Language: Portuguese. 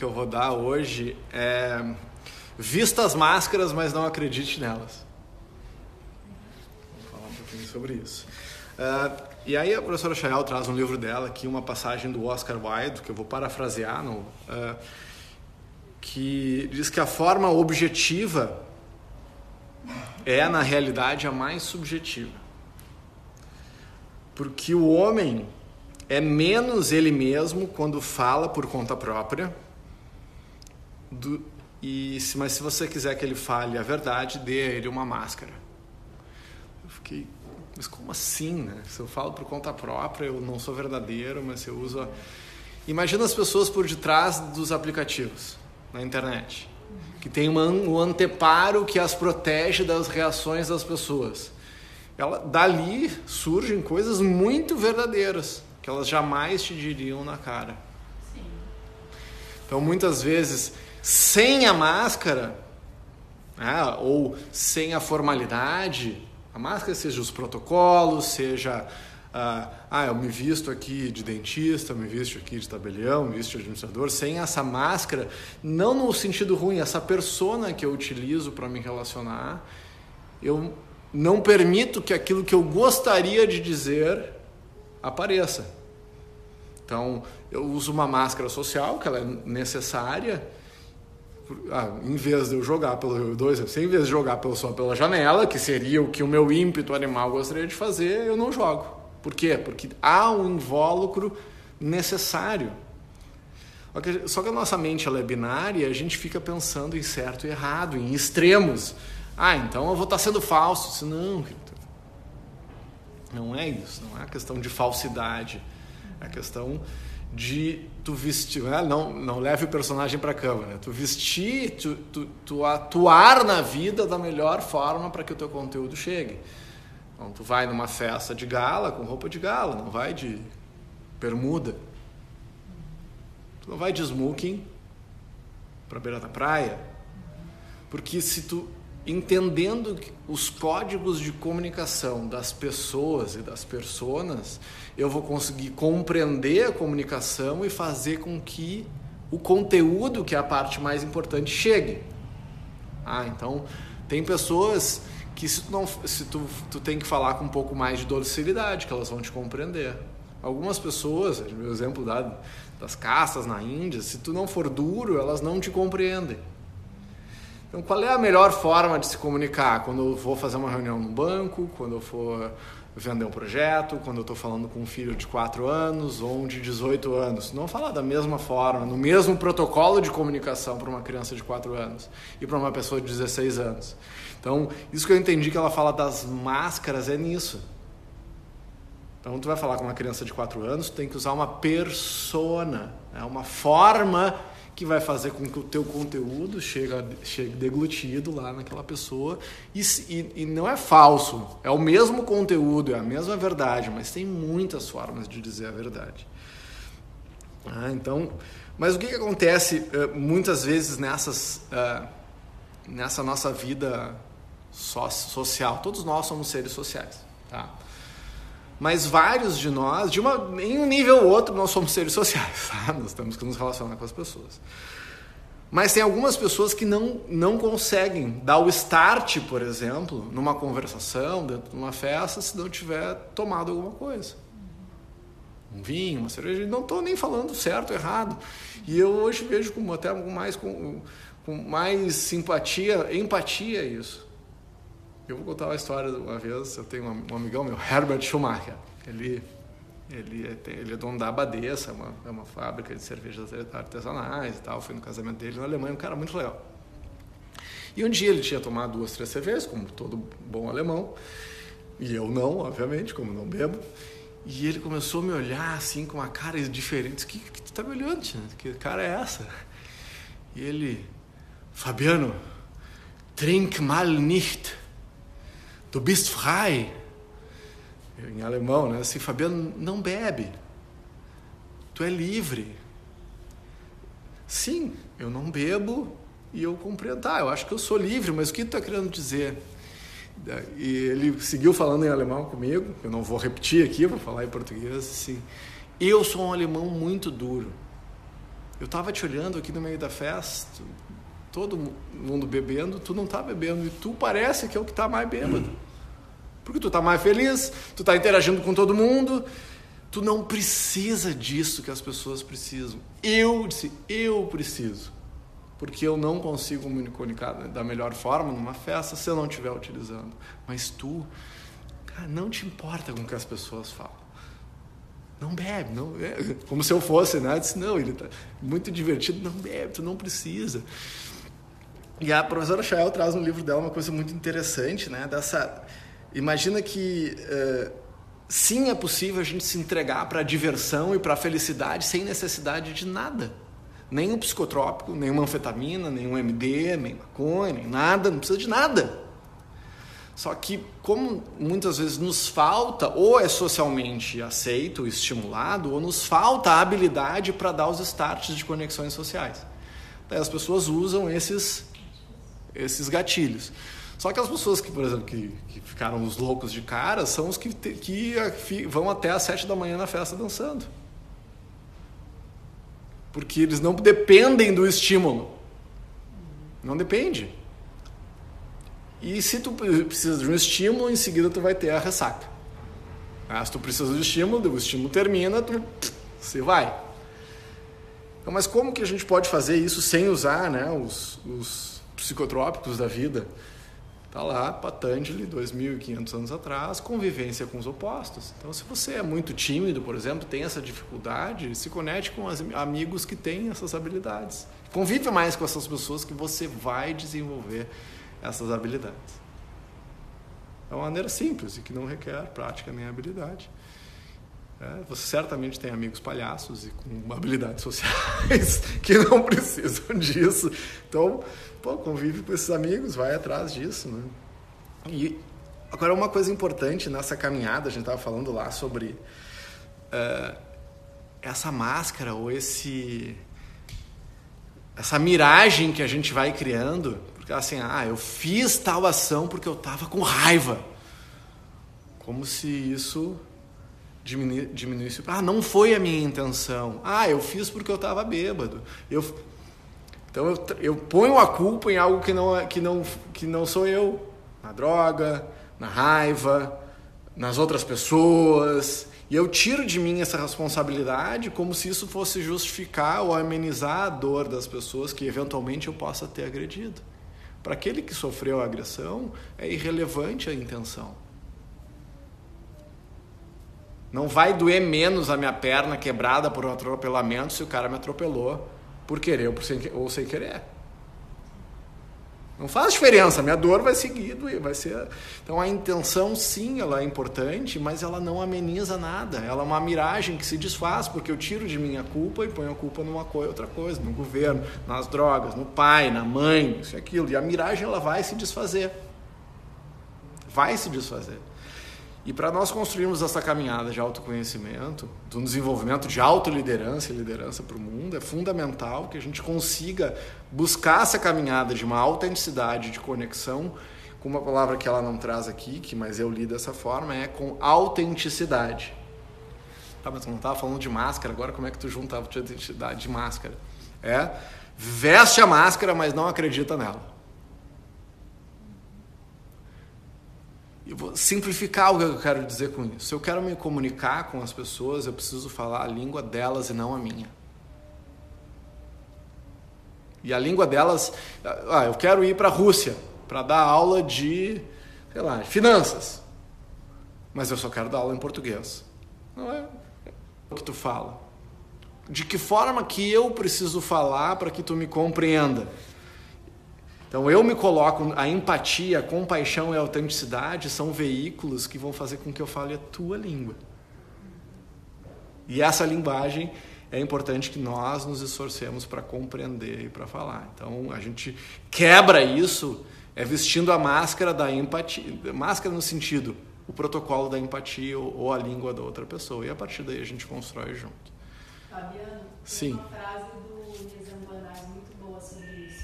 que eu vou dar hoje é vista as máscaras, mas não acredite nelas. Vou falar um pouquinho sobre isso. Uh, e aí a professora Chayal traz um livro dela aqui, uma passagem do Oscar Wilde, que eu vou parafrasear, no, uh, que diz que a forma objetiva é, na realidade, a mais subjetiva. Porque o homem é menos ele mesmo quando fala por conta própria do, e se, mas se você quiser que ele fale a verdade, dê a ele uma máscara. Eu fiquei, mas como assim, né? Se eu falo por conta própria, eu não sou verdadeiro, mas eu uso. A... Imagina as pessoas por detrás dos aplicativos na internet, que tem uma, um anteparo que as protege das reações das pessoas. Ela, dali surgem coisas muito verdadeiras que elas jamais te diriam na cara. Sim. Então, muitas vezes sem a máscara, né, ou sem a formalidade, a máscara seja os protocolos, seja ah, ah, eu me visto aqui de dentista, me visto aqui de tabelião, me visto de administrador, sem essa máscara, não no sentido ruim, essa persona que eu utilizo para me relacionar, eu não permito que aquilo que eu gostaria de dizer apareça. Então, eu uso uma máscara social, que ela é necessária, ah, em vez de eu jogar pelo dois, em vez de jogar pelo, só pela janela, que seria o que o meu ímpeto animal gostaria de fazer, eu não jogo. Por quê? Porque há um invólucro necessário. Só que a nossa mente ela é binária, a gente fica pensando em certo e errado, em extremos. Ah, então eu vou estar sendo falso. Não, não é isso. Não é a questão de falsidade. É a questão de tu vestir, né? não, não leve o personagem para a cama, né? tu vestir, tu, tu, tu, atuar na vida da melhor forma para que o teu conteúdo chegue. Então, tu vai numa festa de gala com roupa de gala, não vai de bermuda. Tu não vai de smoking para beira da praia. Porque se tu entendendo os códigos de comunicação das pessoas e das personas, eu vou conseguir compreender a comunicação e fazer com que o conteúdo, que é a parte mais importante, chegue. Ah, então tem pessoas que se tu, não, se tu, tu tem que falar com um pouco mais de docilidade, que elas vão te compreender. Algumas pessoas, o exemplo da, das castas na Índia, se tu não for duro, elas não te compreendem. Então, qual é a melhor forma de se comunicar? Quando eu vou fazer uma reunião no banco, quando eu for vender um projeto, quando eu estou falando com um filho de 4 anos ou um de 18 anos. Não falar da mesma forma, no mesmo protocolo de comunicação para uma criança de 4 anos e para uma pessoa de 16 anos. Então, isso que eu entendi que ela fala das máscaras é nisso. Então, tu vai falar com uma criança de 4 anos, tu tem que usar uma persona, é uma forma que vai fazer com que o teu conteúdo chegue, chegue deglutido lá naquela pessoa. E, e, e, não é falso, é o mesmo conteúdo, é a mesma verdade, mas tem muitas formas de dizer a verdade. Ah, então, mas o que, que acontece uh, muitas vezes nessas, uh, nessa nossa vida so social? Todos nós somos seres sociais, tá? Mas vários de nós, de uma, em um nível ou outro, nós somos seres sociais, tá? nós temos que nos relacionar com as pessoas. Mas tem algumas pessoas que não, não conseguem dar o start, por exemplo, numa conversação, dentro de uma festa, se não tiver tomado alguma coisa. Um vinho, uma cerveja, não estou nem falando certo ou errado. E eu hoje vejo com, até mais, com, com mais simpatia, empatia isso. Eu vou contar uma história de uma vez. Eu tenho um amigão meu, Herbert Schumacher. Ele, ele, é, ele é dono da Abadesa, é uma, é uma fábrica de cervejas artesanais e tal. Fui no casamento dele na Alemanha, um cara muito legal. E um dia ele tinha tomado duas, três cervejas, como todo bom alemão. E eu não, obviamente, como não bebo. E ele começou a me olhar assim com uma cara diferente. Que, que tu tá me olhando? Que cara é essa? E ele, Fabiano, trink mal nicht. Du bist frei. Em alemão, né? Assim, Fabiano, não bebe. Tu é livre. Sim, eu não bebo e eu compreendo. Tá, eu acho que eu sou livre, mas o que tu está querendo dizer? E ele seguiu falando em alemão comigo, eu não vou repetir aqui, vou falar em português, assim. Eu sou um alemão muito duro. Eu estava te olhando aqui no meio da festa, todo mundo bebendo, tu não está bebendo e tu parece que é o que está mais bêbado. Porque tu está mais feliz, tu está interagindo com todo mundo, tu não precisa disso que as pessoas precisam. Eu disse, eu preciso. Porque eu não consigo me comunicar da melhor forma numa festa se eu não estiver utilizando. Mas tu, cara, não te importa com o que as pessoas falam. Não bebe, não é, como se eu fosse, né? Eu disse, não, ele está muito divertido, não bebe, tu não precisa. E a professora Chael traz no livro dela uma coisa muito interessante, né? Dessa, imagina que uh, sim é possível a gente se entregar para a diversão e para a felicidade sem necessidade de nada. Nem um psicotrópico, nem uma anfetamina, nem um MD, nem maconha, nem nada, não precisa de nada. Só que, como muitas vezes nos falta, ou é socialmente aceito, estimulado, ou nos falta a habilidade para dar os starts de conexões sociais. Daí as pessoas usam esses esses gatilhos. Só que as pessoas que, por exemplo, que, que ficaram os loucos de cara são os que, te, que vão até às sete da manhã na festa dançando. Porque eles não dependem do estímulo. Não depende. E se tu precisa de um estímulo, em seguida tu vai ter a ressaca. Ah, se tu precisa do estímulo, o estímulo termina, tu você vai. Então, mas como que a gente pode fazer isso sem usar né, os, os psicotrópicos da vida. Está lá, Patanjali, 2.500 anos atrás, convivência com os opostos. Então, se você é muito tímido, por exemplo, tem essa dificuldade, se conecte com os amigos que têm essas habilidades. Convive mais com essas pessoas que você vai desenvolver essas habilidades. É uma maneira simples e que não requer prática nem habilidade. É, você certamente tem amigos palhaços e com habilidades sociais que não precisam disso. Então, pô, convive com esses amigos, vai atrás disso, né? E agora uma coisa importante nessa caminhada, a gente estava falando lá sobre uh, essa máscara ou esse essa miragem que a gente vai criando, porque assim, ah, eu fiz tal ação porque eu estava com raiva, como se isso diminuísse. Ah, não foi a minha intenção. Ah, eu fiz porque eu estava bêbado. Eu então eu, eu ponho a culpa em algo que não, é, que, não, que não sou eu. Na droga, na raiva, nas outras pessoas. E eu tiro de mim essa responsabilidade como se isso fosse justificar ou amenizar a dor das pessoas que eventualmente eu possa ter agredido. Para aquele que sofreu a agressão, é irrelevante a intenção. Não vai doer menos a minha perna quebrada por um atropelamento se o cara me atropelou por querer ou, por sem, ou sem querer. Não faz diferença, minha dor vai seguir, vai ser. Então a intenção sim, ela é importante, mas ela não ameniza nada. Ela é uma miragem que se desfaz porque eu tiro de mim a culpa e ponho a culpa numa coisa, outra coisa, no governo, nas drogas, no pai, na mãe, isso e aquilo. E a miragem ela vai se desfazer. Vai se desfazer. E para nós construirmos essa caminhada de autoconhecimento, do desenvolvimento de autoliderança e liderança para o mundo, é fundamental que a gente consiga buscar essa caminhada de uma autenticidade, de conexão, com uma palavra que ela não traz aqui, que mas eu li dessa forma, é com autenticidade. Tá, mas tu não estava falando de máscara, agora como é que tu junta a autenticidade de máscara? É, veste a máscara, mas não acredita nela. Eu vou simplificar o que eu quero dizer com isso. Se eu quero me comunicar com as pessoas, eu preciso falar a língua delas e não a minha. E a língua delas, ah, eu quero ir para a Rússia para dar aula de, sei lá, finanças. Mas eu só quero dar aula em português. Não é o que tu fala. De que forma que eu preciso falar para que tu me compreenda? Então eu me coloco, a empatia, a compaixão e a autenticidade são veículos que vão fazer com que eu fale a tua língua. E essa linguagem é importante que nós nos esforcemos para compreender e para falar. Então a gente quebra isso é vestindo a máscara da empatia, máscara no sentido o protocolo da empatia ou, ou a língua da outra pessoa. E a partir daí a gente constrói junto. Fabiano, Sim. uma frase do